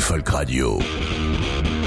Folk Radio.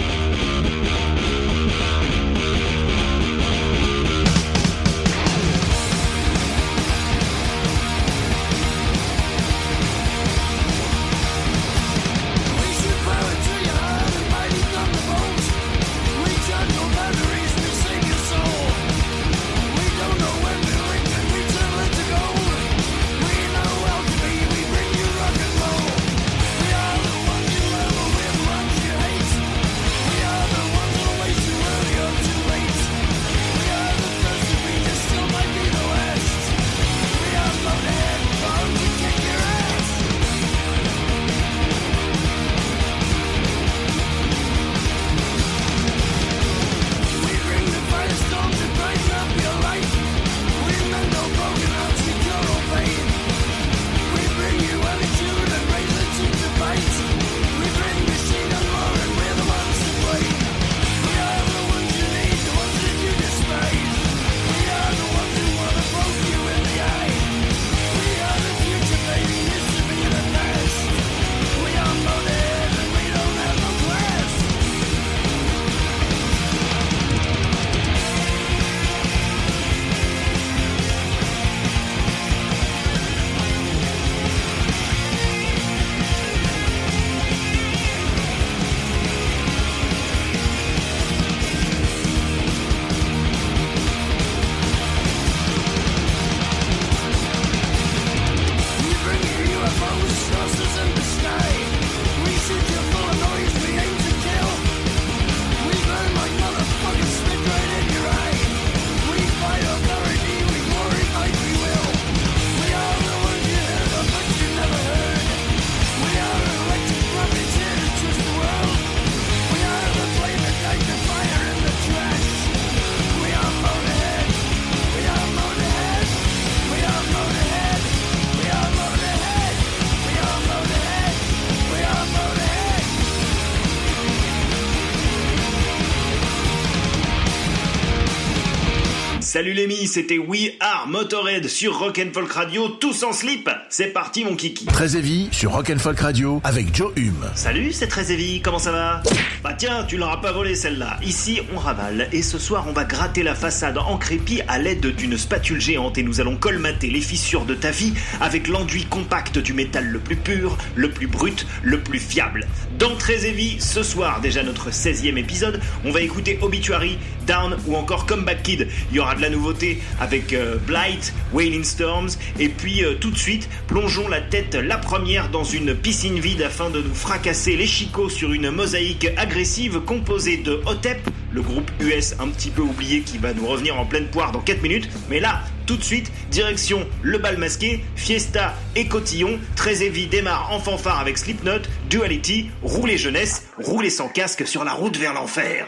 C'était We Are Motorhead sur Rock and Folk Radio, tous en slip. C'est parti mon kiki. Très Heavy sur Rock and Folk Radio avec Joe Hume. Salut, c'est Très Heavy, comment ça va? Bah tiens, tu l'auras pas volé celle-là. Ici, on ravale et ce soir, on va gratter la façade en crépi à l'aide d'une spatule géante et nous allons colmater les fissures de ta vie avec l'enduit compact du métal le plus pur, le plus brut, le plus fiable. Dans Très Heavy, ce soir, déjà notre 16e épisode, on va écouter Obituary, Down ou encore Comeback Kid. Il y aura de la nouveauté avec euh, Blight, Wailing Storms et puis euh, tout de suite, plongeons la tête la première dans une piscine vide afin de nous fracasser les chicots sur une mosaïque agressive composée de Hotep, le groupe US un petit peu oublié qui va nous revenir en pleine poire dans 4 minutes. Mais là, tout de suite, direction le bal masqué, Fiesta et Cotillon. Heavy démarre en fanfare avec Slipknot, Duality, roulez jeunesse, roulez sans casque sur la route vers l'enfer.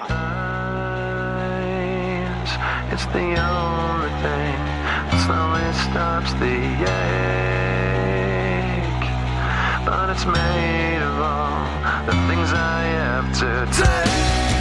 It's made of all the things I have to take.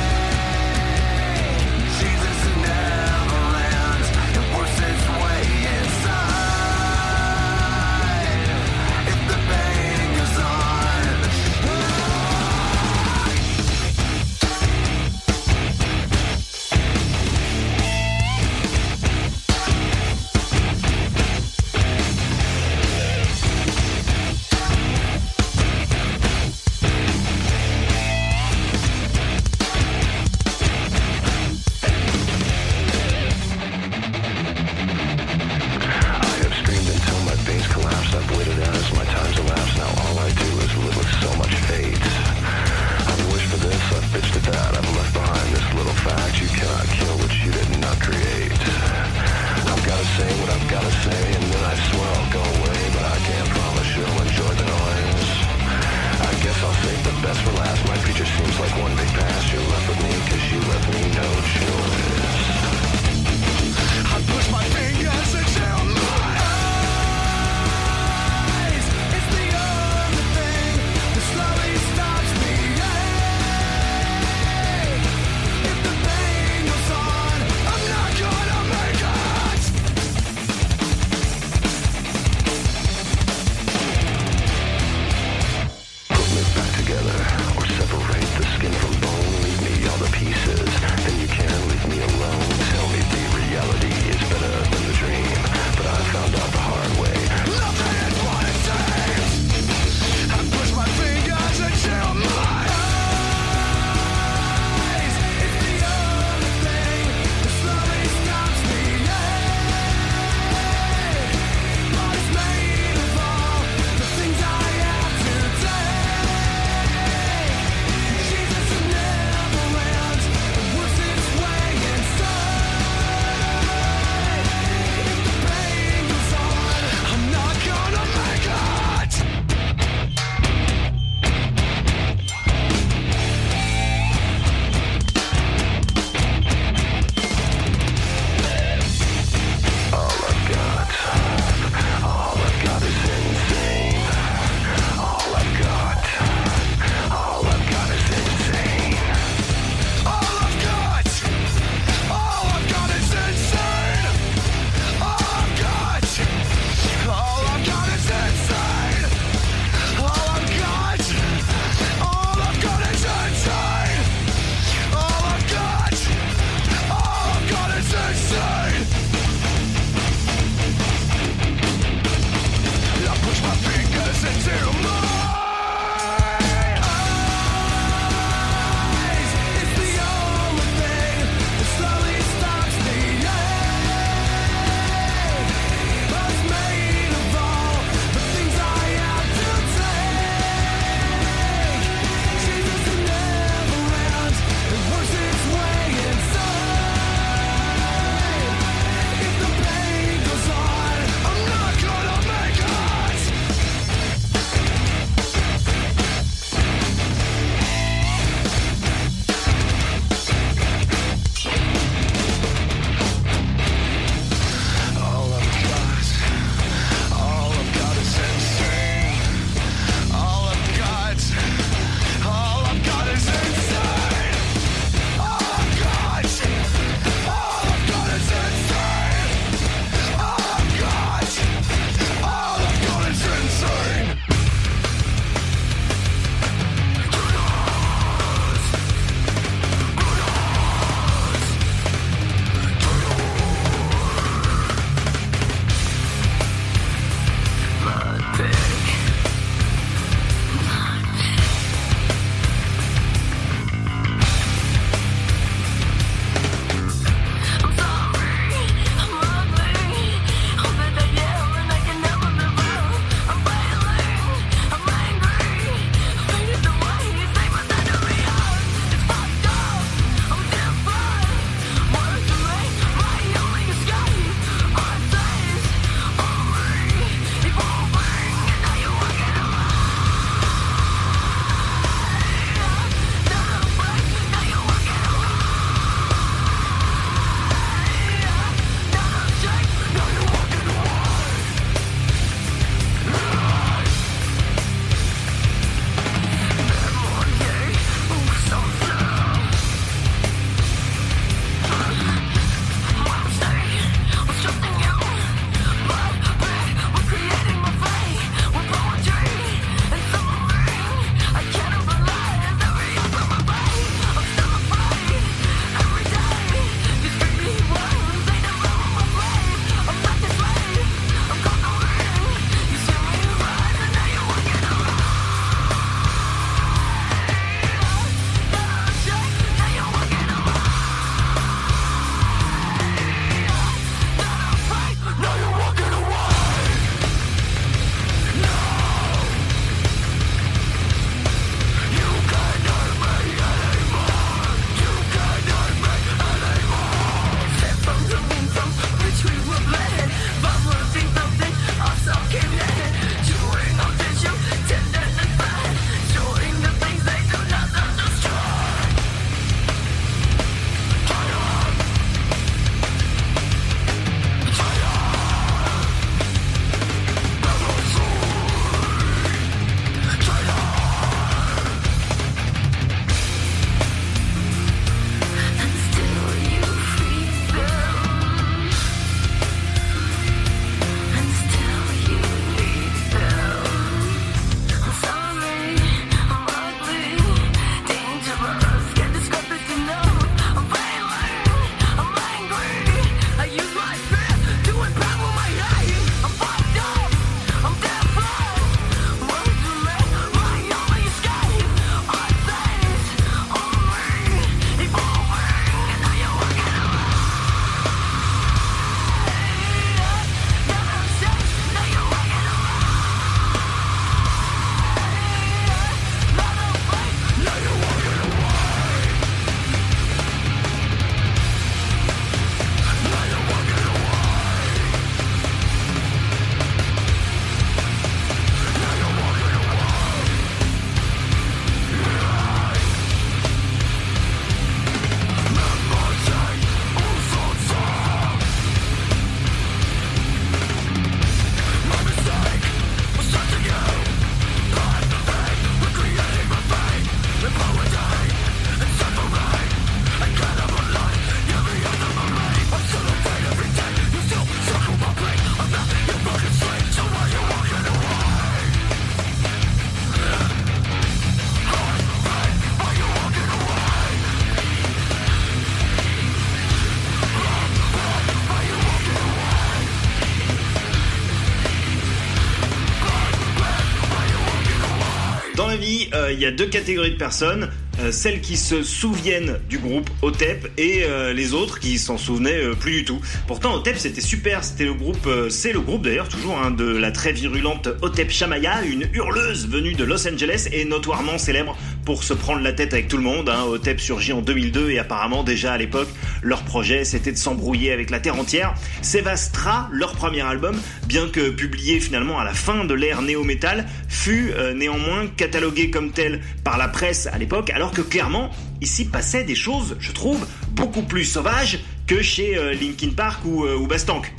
Y a deux catégories de personnes. Euh, celles qui se souviennent du groupe OTEP et euh, les autres qui s'en souvenaient euh, plus du tout. Pourtant OTEP c'était super, c'était le groupe, c'est le groupe d'ailleurs toujours hein, de la très virulente OTEP Shamaya, une hurleuse venue de Los Angeles et notoirement célèbre pour se prendre la tête avec tout le monde. Hein. OTEP surgit en 2002 et apparemment déjà à l'époque leur projet c'était de s'embrouiller avec la terre entière. Sevastra, leur premier album, bien que publié finalement à la fin de l'ère néo-metal, fut euh, néanmoins catalogué comme tel par la presse à l'époque, alors que clairement, ici passaient des choses, je trouve, beaucoup plus sauvages que chez euh, Linkin Park ou, euh, Bastank.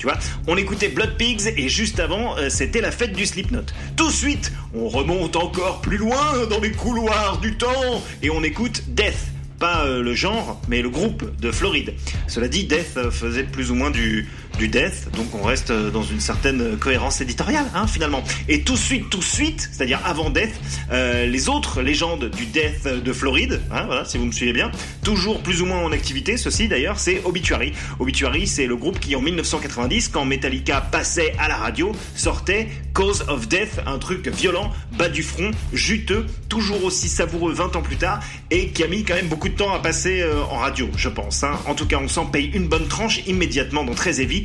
On écoutait Blood Pigs et juste avant, c'était la fête du Slipknot. Tout de suite, on remonte encore plus loin dans les couloirs du temps et on écoute Death. Pas euh, le genre, mais le groupe de Floride. Cela dit, Death euh, faisait plus ou moins du, du death, donc on reste euh, dans une certaine cohérence éditoriale, hein, finalement. Et tout de suite, tout de suite, c'est-à-dire avant Death, euh, les autres légendes du death de Floride, hein, voilà, si vous me suivez bien, toujours plus ou moins en activité, ceci d'ailleurs, c'est Obituary. Obituary, c'est le groupe qui en 1990, quand Metallica passait à la radio, sortait Cause of Death, un truc violent, bas du front, juteux, toujours aussi savoureux 20 ans plus tard, et qui a mis quand même beaucoup de temps à passer euh, en radio, je pense. hein. En tout cas, on s'en paye une bonne tranche immédiatement dans Très Heavy.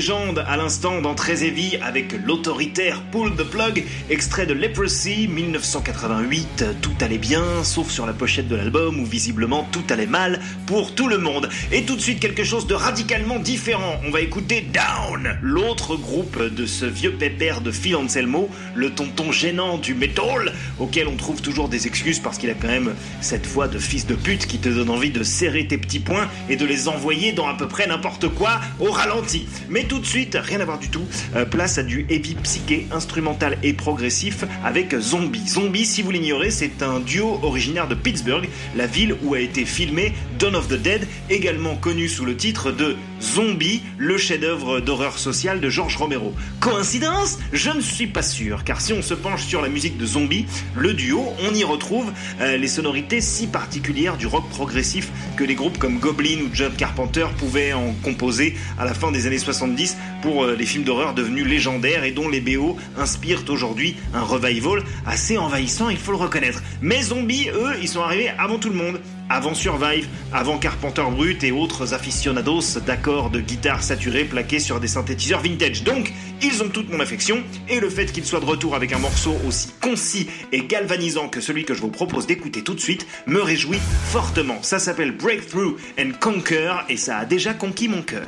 légende à l'instant dans Heavy avec l'autoritaire Pull the Plug, extrait de Leprosy 1988. Tout allait bien, sauf sur la pochette de l'album où visiblement tout allait mal pour tout le monde. Et tout de suite quelque chose de radicalement différent. On va écouter Down, l'autre groupe de ce vieux pépère de Phil Anselmo, le tonton gênant du metal, auquel on trouve toujours des excuses parce qu'il a quand même cette voix de fils de pute qui te donne envie de serrer tes petits poings et de les envoyer dans à peu près n'importe quoi au ralenti. Mais tout de suite, rien à voir du tout, euh, place à du heavy psyché, instrumental et progressif avec Zombie. Zombie, si vous l'ignorez, c'est un duo originaire de Pittsburgh, la ville où a été filmé Dawn of the Dead, également connu sous le titre de Zombie, le chef-d'œuvre d'horreur sociale de George Romero. Coïncidence? Je ne suis pas sûr, car si on se penche sur la musique de Zombie, le duo, on y retrouve euh, les sonorités si particulières du rock progressif que les groupes comme Goblin ou John Carpenter pouvaient en composer à la fin des années 70 pour euh, les films d'horreur devenus légendaires et dont les BO inspirent aujourd'hui un revival assez envahissant, il faut le reconnaître. Mais Zombie, eux, ils sont arrivés avant tout le monde avant Survive, avant Carpenter Brut et autres aficionados d'accords de guitare saturés plaqués sur des synthétiseurs vintage. Donc, ils ont toute mon affection, et le fait qu'ils soient de retour avec un morceau aussi concis et galvanisant que celui que je vous propose d'écouter tout de suite me réjouit fortement. Ça s'appelle Breakthrough and Conquer, et ça a déjà conquis mon cœur.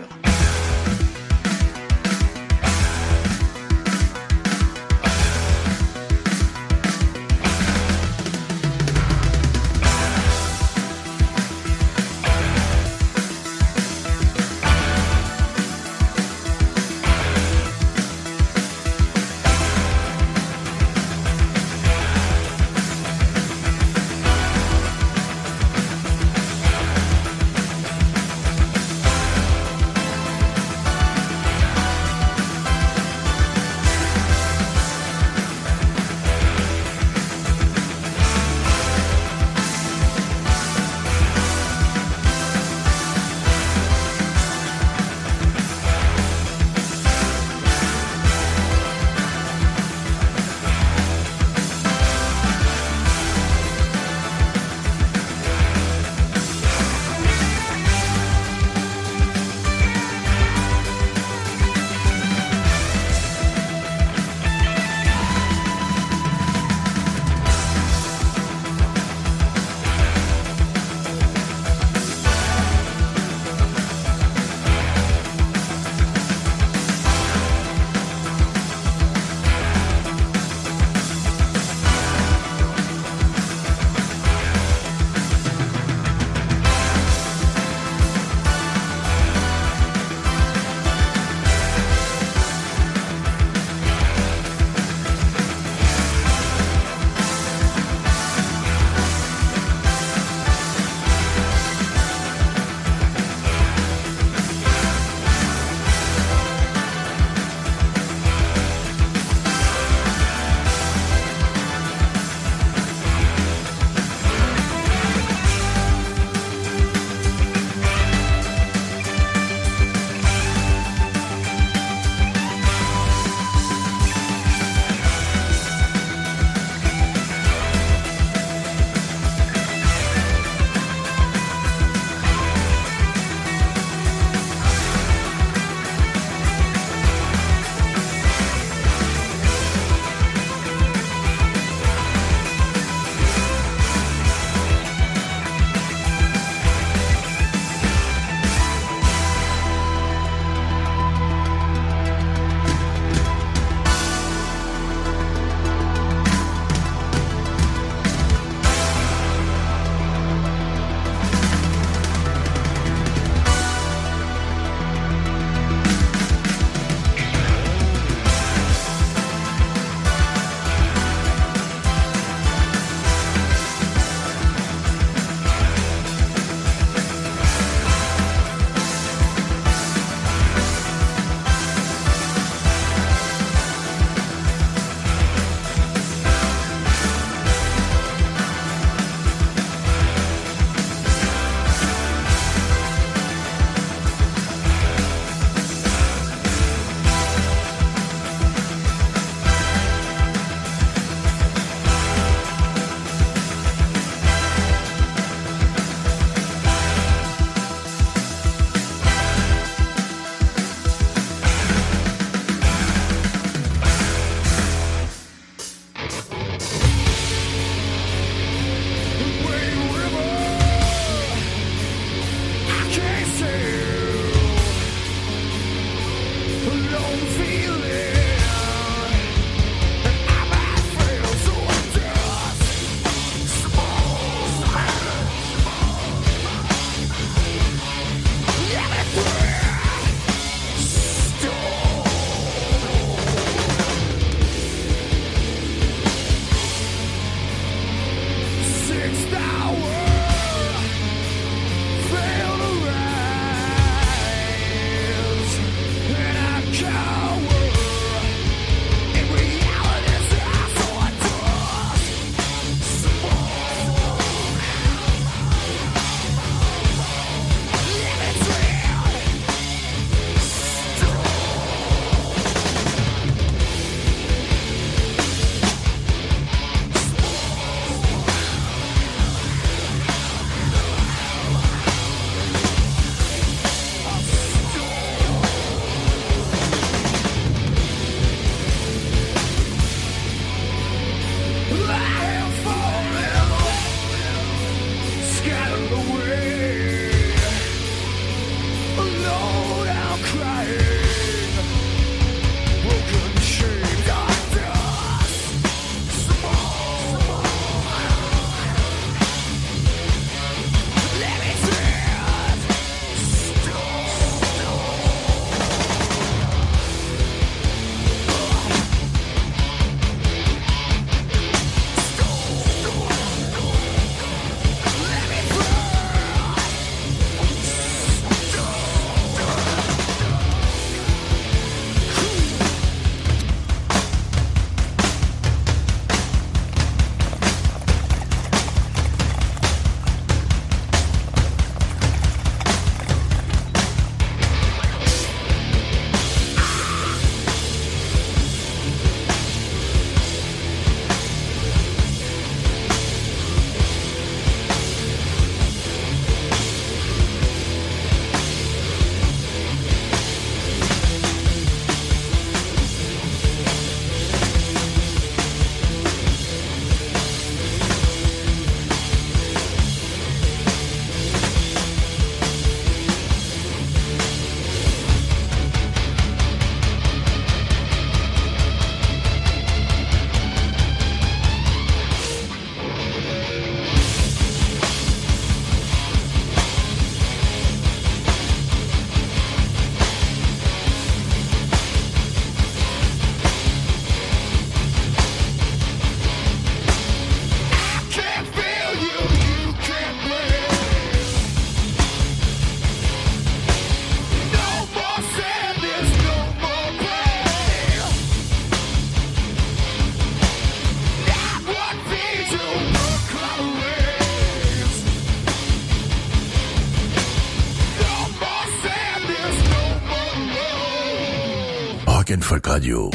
Folk Radio.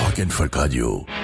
Rock Folk Radio.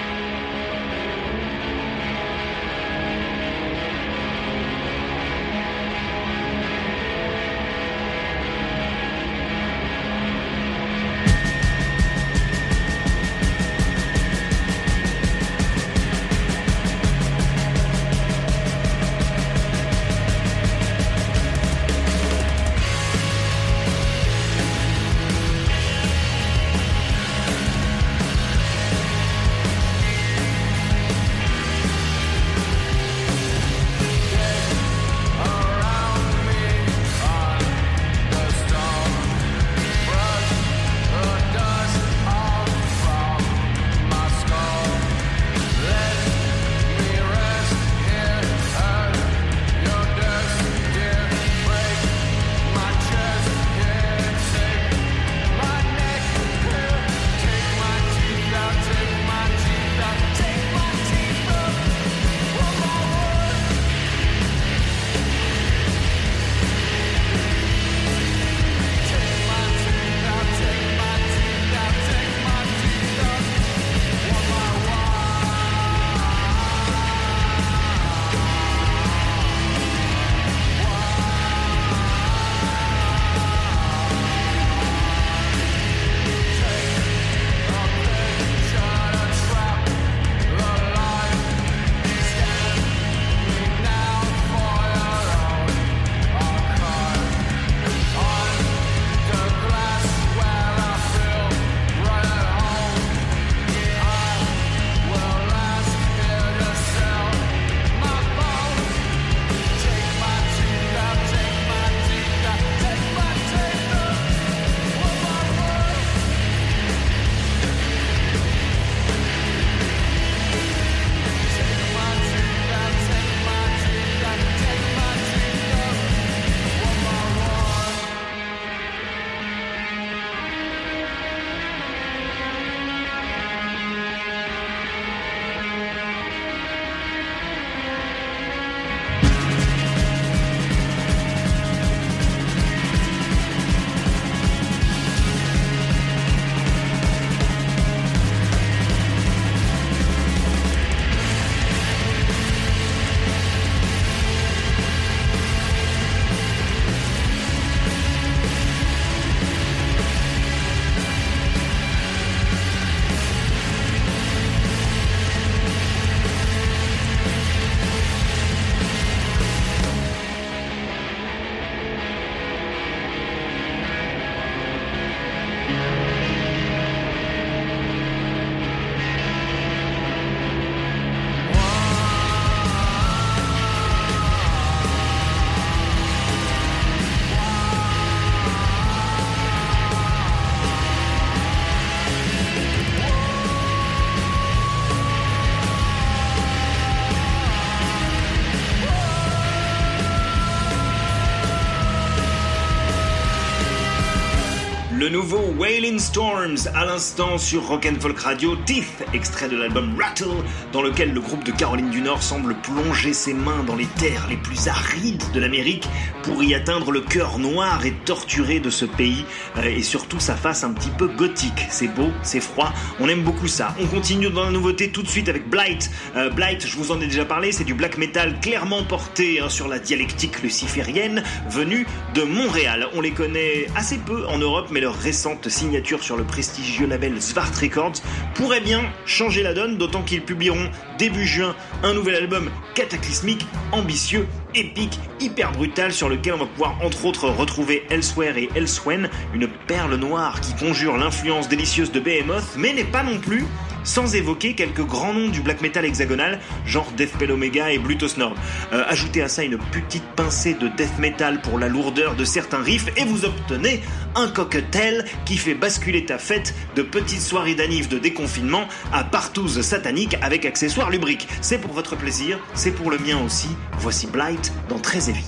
Nouveau Wailing Storms à l'instant sur Rock and Folk Radio, Teeth, extrait de l'album Rattle, dans lequel le groupe de Caroline du Nord semble plonger ses mains dans les terres les plus arides de l'Amérique pour y atteindre le cœur noir et torturé de ce pays euh, et surtout sa face un petit peu gothique. C'est beau, c'est froid, on aime beaucoup ça. On continue dans la nouveauté tout de suite avec Blight. Euh, Blight, je vous en ai déjà parlé, c'est du black metal clairement porté hein, sur la dialectique luciférienne venue de Montréal. On les connaît assez peu en Europe, mais leur récente signature sur le prestigieux label Svart Records pourrait bien changer la donne, d'autant qu'ils publieront début juin un nouvel album cataclysmique, ambitieux, épique, hyper brutal sur lequel on va pouvoir entre autres retrouver Elsewhere et Elswen, une perle noire qui conjure l'influence délicieuse de Behemoth, mais n'est pas non plus sans évoquer quelques grands noms du black metal hexagonal, genre Deathpell Omega et Blutos Nord. Euh, ajoutez à ça une petite pincée de death metal pour la lourdeur de certains riffs et vous obtenez un cocktail qui fait basculer ta fête de petites soirées d'anniv de déconfinement à partouze satanique avec accessoires lubriques. C'est pour votre plaisir, c'est pour le mien aussi. Voici Blight dans Très Heavy.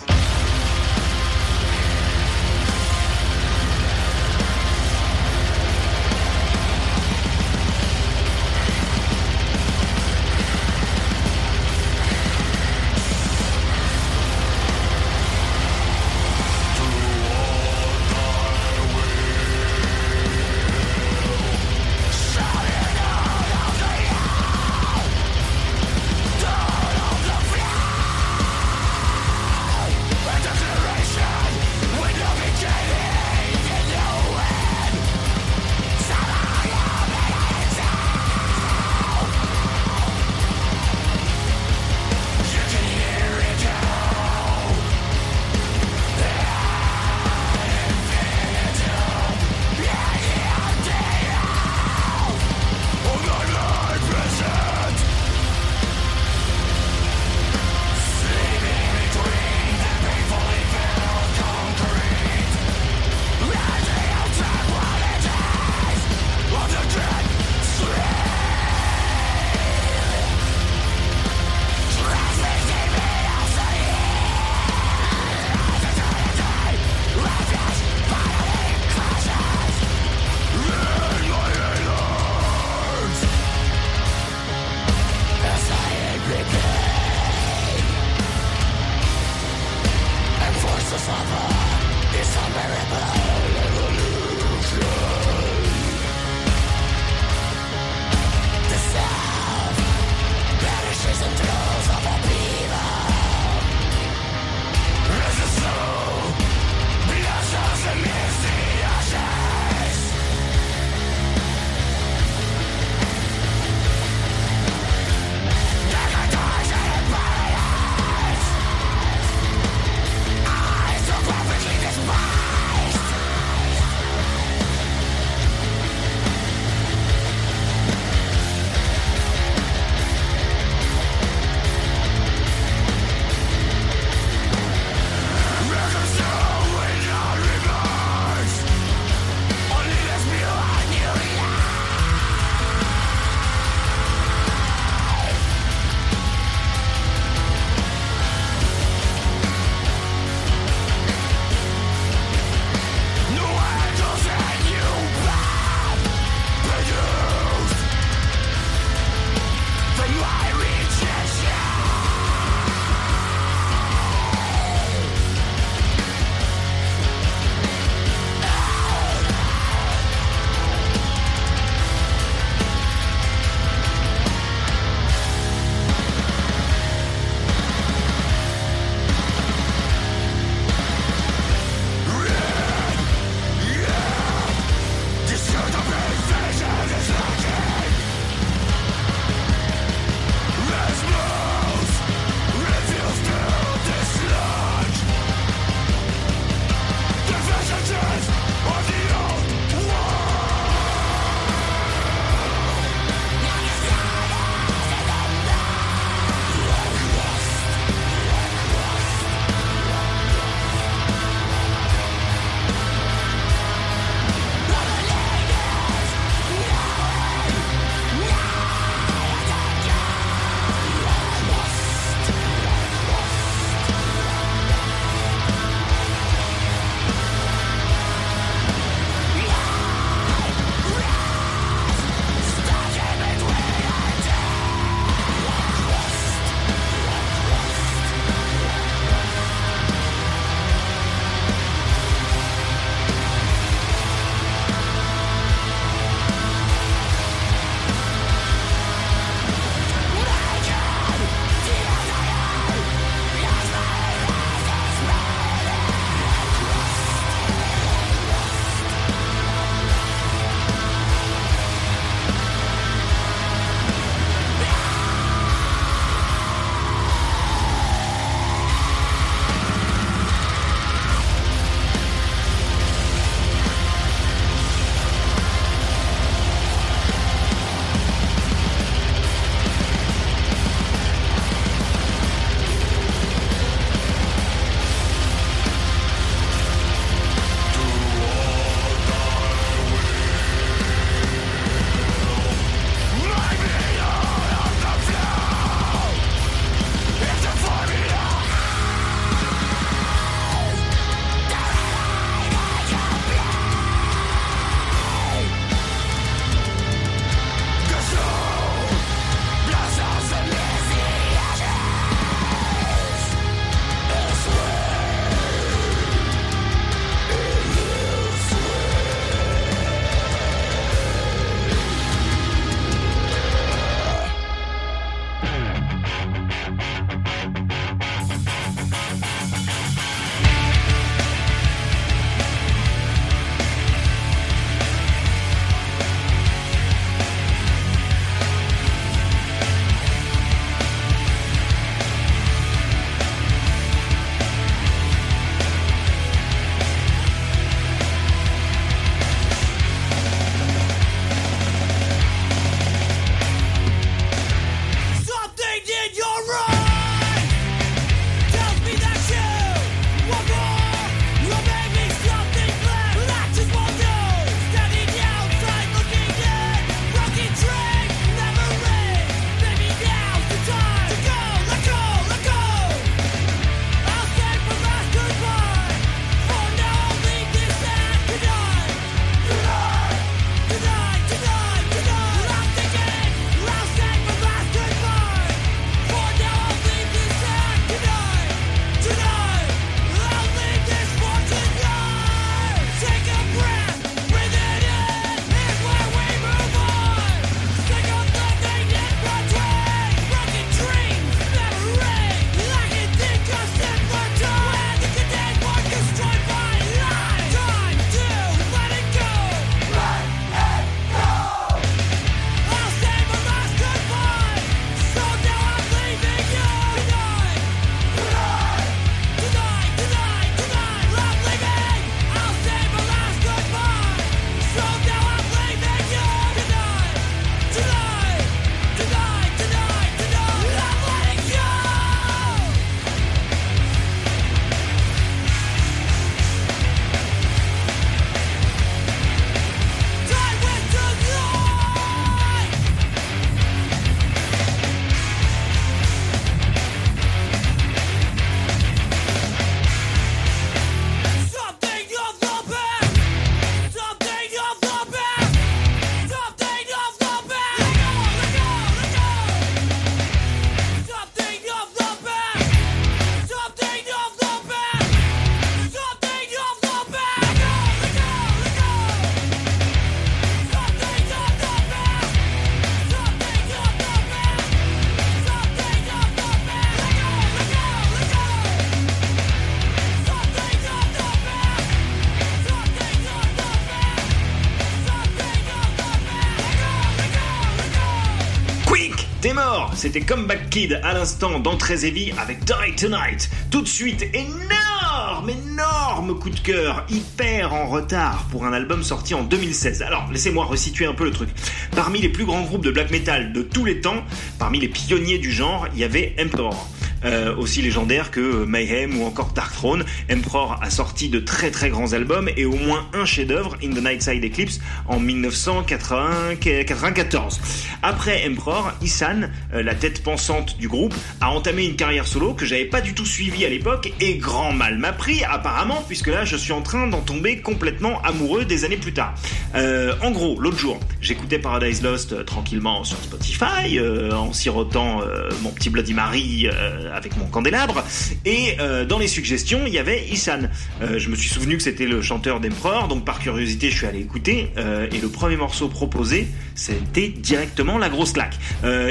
C'était Comeback Kid à l'instant dans Heavy avec Die Tonight. Tout de suite, énorme, énorme coup de cœur, hyper en retard pour un album sorti en 2016. Alors, laissez-moi resituer un peu le truc. Parmi les plus grands groupes de black metal de tous les temps, parmi les pionniers du genre, il y avait Emperor. Euh, aussi légendaire que Mayhem ou encore Dark Throne. Emperor a sorti de très très grands albums et au moins un chef-d'œuvre, In the Nightside Eclipse, en 1994. Après Emperor, Isan, euh, la tête pensante du groupe, a entamé une carrière solo que j'avais pas du tout suivie à l'époque et grand mal m'a pris apparemment puisque là je suis en train d'en tomber complètement amoureux des années plus tard. Euh, en gros, l'autre jour, j'écoutais Paradise Lost tranquillement sur Spotify en sirotant mon petit Bloody Mary avec mon candélabre. Et euh, dans les suggestions, il y avait Isan. Euh, je me suis souvenu que c'était le chanteur d'Emperor, donc par curiosité, je suis allé écouter. Euh, et le premier morceau proposé, c'était directement la grosse claque.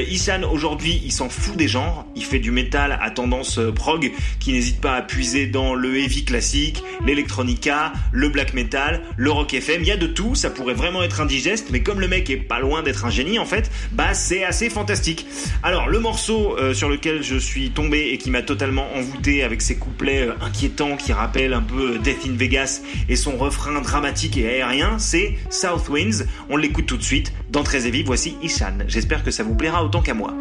Isan, aujourd'hui, il s'en fout des genres. Il fait du métal à tendance prog, qui n'hésite pas à puiser dans le heavy classique, l'électronica, le black metal, le rock FM. Il y a de tout. Ça pourrait vraiment être indigeste, mais comme le mec est pas loin d'être un génie, en fait, bah c'est assez fantastique. Alors, le morceau sur lequel je suis tombé et qui m'a totalement envoûté avec ses couplets euh, inquiétants qui rappellent un peu Death in Vegas et son refrain dramatique et aérien, c'est South Winds. On l'écoute tout de suite. Dans Très voici Ishan. J'espère que ça vous plaira autant qu'à moi.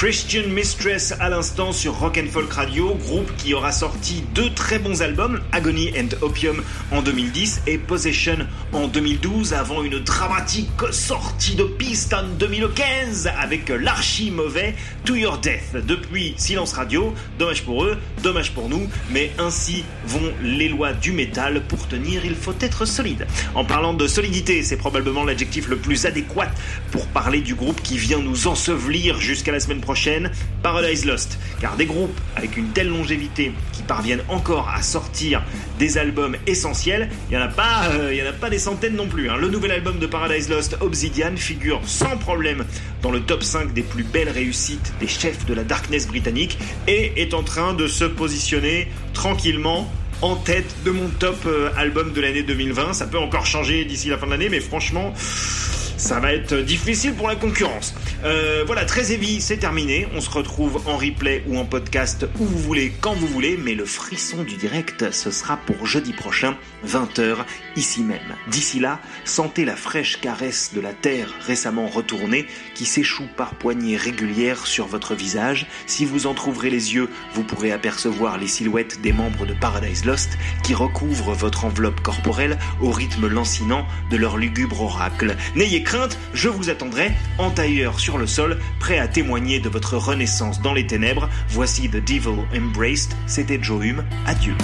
Christian Mistress à l'instant sur Rock and Folk Radio, groupe qui aura sorti deux très bons albums, Agony and Opium en 2010 et Possession en 2012, avant une dramatique sortie de piste en 2015 avec l'archi mauvais To Your Death. Depuis Silence Radio, dommage pour eux, dommage pour nous, mais ainsi vont les lois du métal. Pour tenir, il faut être solide. En parlant de solidité, c'est probablement l'adjectif le plus adéquat pour parler du groupe qui vient nous ensevelir jusqu'à la semaine prochaine Paradise Lost. Car des groupes avec une telle longévité qui parviennent encore à sortir des albums essentiels, il n'y en, a pas, euh, y en a pas des centaines non plus. Hein. Le nouvel album de Paradise Lost, Obsidian, figure sans problème dans le top 5 des plus belles réussites des chefs de la darkness britannique et est en train de se positionner tranquillement en tête de mon top euh, album de l'année 2020. Ça peut encore changer d'ici la fin de l'année, mais franchement, ça va être difficile pour la concurrence. Euh, voilà, très heavy, c'est terminé. On se retrouve en replay ou en podcast où vous voulez, quand vous voulez, mais le frisson du direct, ce sera pour jeudi prochain, 20h, ici même. D'ici là, sentez la fraîche caresse de la terre récemment retournée qui s'échoue par poignées régulières sur votre visage. Si vous en trouverez les yeux, vous pourrez apercevoir les silhouettes des membres de Paradise Lost qui recouvrent votre enveloppe corporelle au rythme lancinant de leur lugubre oracle. N'ayez crainte, je vous attendrai en tailleur sur le sol, prêt à témoigner de votre renaissance dans les ténèbres. Voici The Devil Embraced, c'était Joe Hume, adieu.